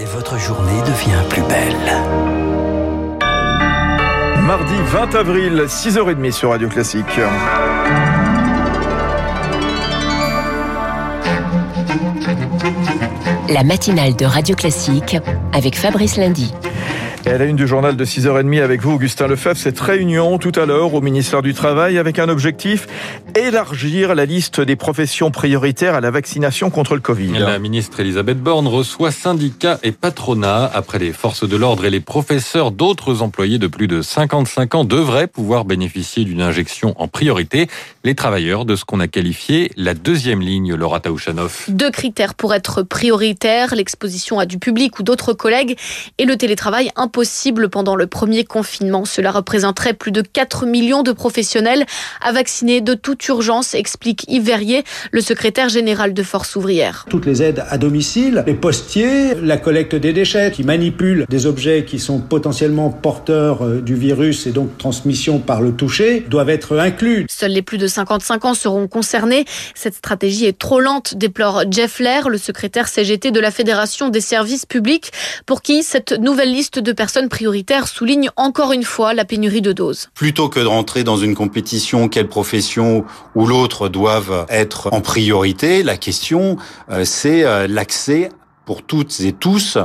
Et votre journée devient plus belle. Mardi 20 avril, 6h30 sur Radio Classique. La matinale de Radio Classique avec Fabrice Lundy. Et à la une du journal de 6h30 avec vous, Augustin Lefebvre, cette réunion tout à l'heure au ministère du Travail avec un objectif, élargir la liste des professions prioritaires à la vaccination contre le Covid. La ministre Elisabeth Borne reçoit syndicats et patronats. Après les forces de l'ordre et les professeurs, d'autres employés de plus de 55 ans devraient pouvoir bénéficier d'une injection en priorité. Les travailleurs de ce qu'on a qualifié la deuxième ligne, Laura Taouchanov. Deux critères pour être prioritaire, l'exposition à du public ou d'autres collègues et le télétravail impossible pendant le premier confinement. Cela représenterait plus de 4 millions de professionnels à vacciner de toute urgence, explique Yves Verrier, le secrétaire général de Force ouvrière. Toutes les aides à domicile, les postiers, la collecte des déchets qui manipulent des objets qui sont potentiellement porteurs euh, du virus et donc transmission par le toucher doivent être inclus. Seuls les plus de 55 ans seront concernés. Cette stratégie est trop lente, déplore Jeff Lair, le secrétaire CGT de la Fédération des services publics, pour qui cette nouvelle liste de personnes prioritaires souligne encore une fois la pénurie de doses. Plutôt que de rentrer dans une compétition, quelle profession ou l'autre doivent être en priorité, la question euh, c'est euh, l'accès pour toutes et tous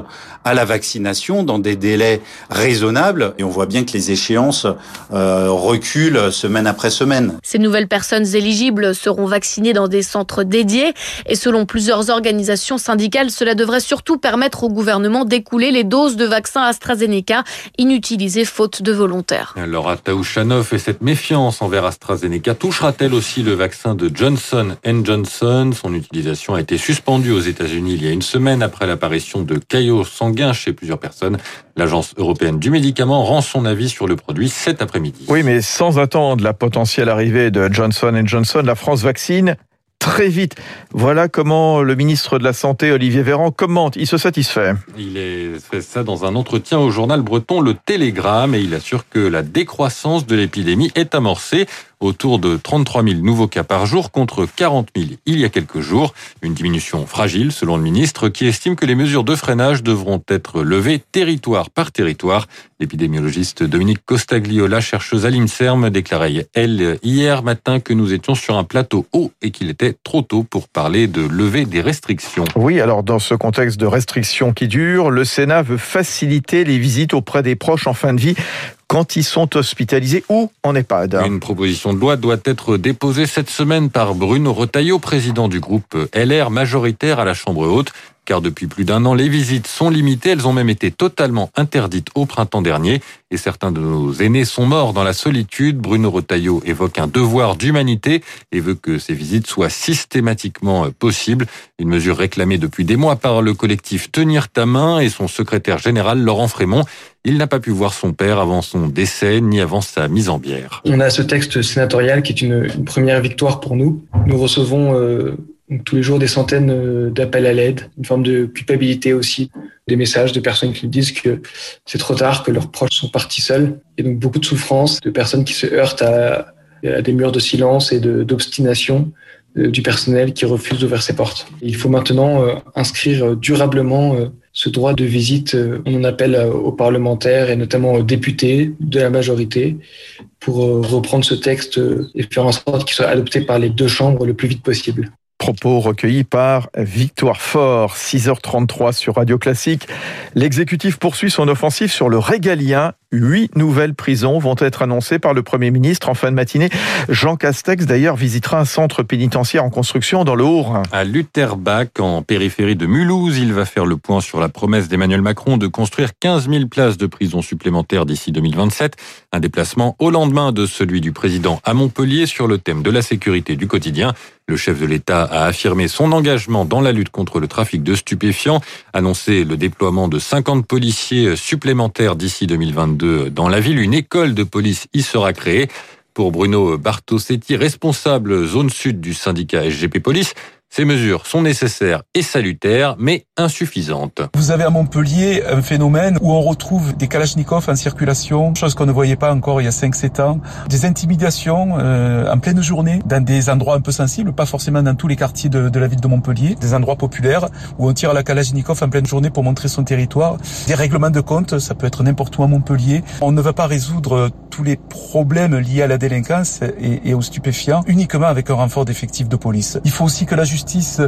à la vaccination dans des délais raisonnables. Et on voit bien que les échéances euh, reculent semaine après semaine. Ces nouvelles personnes éligibles seront vaccinées dans des centres dédiés. Et selon plusieurs organisations syndicales, cela devrait surtout permettre au gouvernement d'écouler les doses de vaccins AstraZeneca inutilisées faute de volontaires. Laura Taouchanov et cette méfiance envers AstraZeneca touchera-t-elle aussi le vaccin de Johnson Johnson? Son utilisation a été suspendue aux États-Unis il y a une semaine après l'apparition de caillots sanguins chez plusieurs personnes. L'Agence européenne du médicament rend son avis sur le produit cet après-midi. Oui, mais sans attendre la potentielle arrivée de Johnson Johnson, la France vaccine très vite. Voilà comment le ministre de la Santé, Olivier Véran, commente. Il se satisfait. Il fait ça dans un entretien au journal breton Le Télégramme et il assure que la décroissance de l'épidémie est amorcée autour de 33 000 nouveaux cas par jour contre 40 000 il y a quelques jours. Une diminution fragile selon le ministre qui estime que les mesures de freinage devront être levées territoire par territoire. L'épidémiologiste Dominique Costagliola, chercheuse à l'INSERM, déclarait elle hier matin que nous étions sur un plateau haut et qu'il était trop tôt pour parler de lever des restrictions. Oui, alors dans ce contexte de restrictions qui durent, le Sénat veut faciliter les visites auprès des proches en fin de vie quand ils sont hospitalisés ou en EHPAD. Une proposition de loi doit être déposée cette semaine par Bruno Retailleau, président du groupe LR majoritaire à la Chambre haute car depuis plus d'un an, les visites sont limitées. Elles ont même été totalement interdites au printemps dernier. Et certains de nos aînés sont morts dans la solitude. Bruno Retailleau évoque un devoir d'humanité et veut que ces visites soient systématiquement possibles. Une mesure réclamée depuis des mois par le collectif Tenir ta main et son secrétaire général Laurent Frémont. Il n'a pas pu voir son père avant son décès ni avant sa mise en bière. On a ce texte sénatorial qui est une, une première victoire pour nous. Nous recevons euh, donc, tous les jours des centaines euh, d'appels à l'aide, une forme de culpabilité aussi, des messages de personnes qui disent que c'est trop tard, que leurs proches sont partis seuls, et donc beaucoup de souffrance, de personnes qui se heurtent à, des murs de silence et d'obstination euh, du personnel qui refuse d'ouvrir ses portes. Il faut maintenant inscrire durablement ce droit de visite, euh, on en appelle euh, aux parlementaires et notamment aux députés de la majorité pour euh, reprendre ce texte et faire en sorte qu'il soit adopté par les deux chambres le plus vite possible. Propos recueillis par Victoire Fort, 6h33 sur Radio Classique. L'exécutif poursuit son offensive sur le régalien. Huit nouvelles prisons vont être annoncées par le Premier ministre en fin de matinée. Jean Castex, d'ailleurs, visitera un centre pénitentiaire en construction dans le Haut-Rhin. À Lutherbach, en périphérie de Mulhouse, il va faire le point sur la promesse d'Emmanuel Macron de construire 15 000 places de prison supplémentaires d'ici 2027. Un déplacement au lendemain de celui du président à Montpellier sur le thème de la sécurité du quotidien. Le chef de l'État a affirmé son engagement dans la lutte contre le trafic de stupéfiants, annoncé le déploiement de 50 policiers supplémentaires d'ici 2022 dans la ville. Une école de police y sera créée. Pour Bruno Bartosetti, responsable zone sud du syndicat SGP Police, Ces mesures sont nécessaires et salutaires, mais insuffisantes. Vous avez à Montpellier un phénomène où on retrouve des kalachnikovs en circulation, chose qu'on ne voyait pas encore il y a 5-7 ans, des intimidations euh, en pleine journée dans des endroits un peu sensibles, pas forcément dans tous les quartiers de, la ville de Montpellier, des endroits populaires où on tire à la kalachnikov en pleine journée pour montrer son territoire, des règlements de compte, ça peut être n'importe où à Montpellier. On ne va pas résoudre tous les problèmes liés à la délinquance et, et aux stupéfiants uniquement avec un renfort d'effectifs de police. Il faut aussi que la justice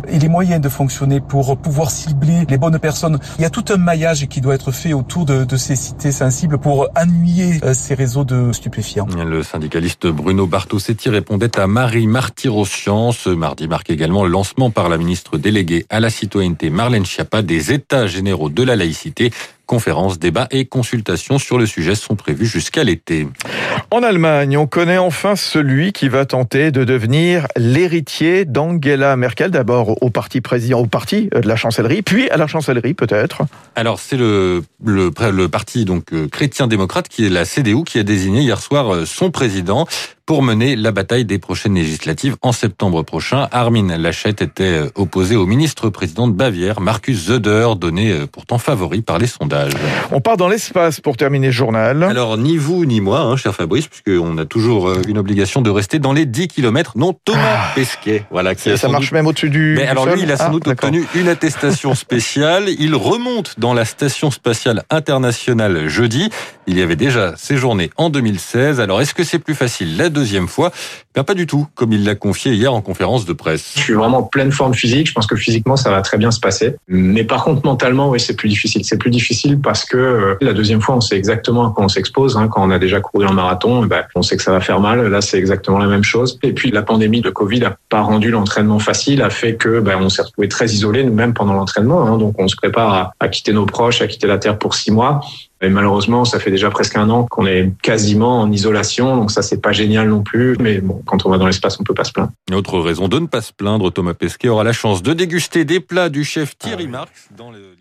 ait les moyens de fonctionner pour pouvoir cibler les bonnes personnes. Il y a tout un maillage qui doit être fait autour de, ces cités sensibles pour annuyer euh, ces réseaux de stupéfiants. Le syndicaliste Bruno Bartosetti répondait à Marie Martirosian. Ce mardi marque également le lancement par la ministre déléguée à la citoyenneté Marlène Schiappa des États généraux de la laïcité. Conférences, débats et consultations sur le sujet sont prévus jusqu'à l'été. En Allemagne, on connaît enfin celui qui va tenter de devenir l'héritier d'Angela Merkel, d'abord au parti président, au parti de la chancellerie, puis à la chancellerie peut-être. Alors c'est le, le, le parti donc euh, chrétien-démocrate qui est la CDU qui a désigné hier soir euh, son président pour mener la bataille des prochaines législatives en septembre prochain. Armin Laschet était euh, opposé au ministre-président de Bavière, Markus Söder, donné pourtant favori par les sondages. On part dans l'espace pour terminer le journal. Alors ni vous ni moi, hein, cher Fabrice, puisqu'on a toujours une obligation de rester dans les 10 km, non Thomas ah. Pesquet. Voilà, qui ça marche même au-dessus du. Mais alors lui, il a sans ah, doute obtenu une attestation spéciale. Il remonte dans la station spatiale internationale jeudi. Il y avait déjà séjourné en 2016. Alors est-ce que c'est plus facile la deuxième fois ben, Pas du tout, comme il l'a confié hier en conférence de presse. Je suis vraiment en pleine forme physique. Je pense que physiquement ça va très bien se passer. Mais par contre mentalement, oui, c'est plus difficile. C'est plus difficile parce que euh, la deuxième fois, on sait exactement à quoi on s'expose. Hein. Quand on a déjà couru un marathon, ben, on sait que ça va faire mal. Là, c'est exactement la même chose. Et puis la pandémie de Covid a pas rendu l'entraînement facile, a fait que ben, on s'est retrouvé très isolé nous-mêmes pendant l'entraînement. Hein. Donc on se prépare à quitter nos proches, à quitter la terre pour six mois. Et malheureusement, ça fait déjà presque un an qu'on est quasiment en isolation, donc ça c'est pas génial non plus. Mais bon, quand on va dans l'espace, on peut pas se plaindre. Autre raison de ne pas se plaindre, Thomas Pesquet aura la chance de déguster des plats du chef Thierry ah Marx dans le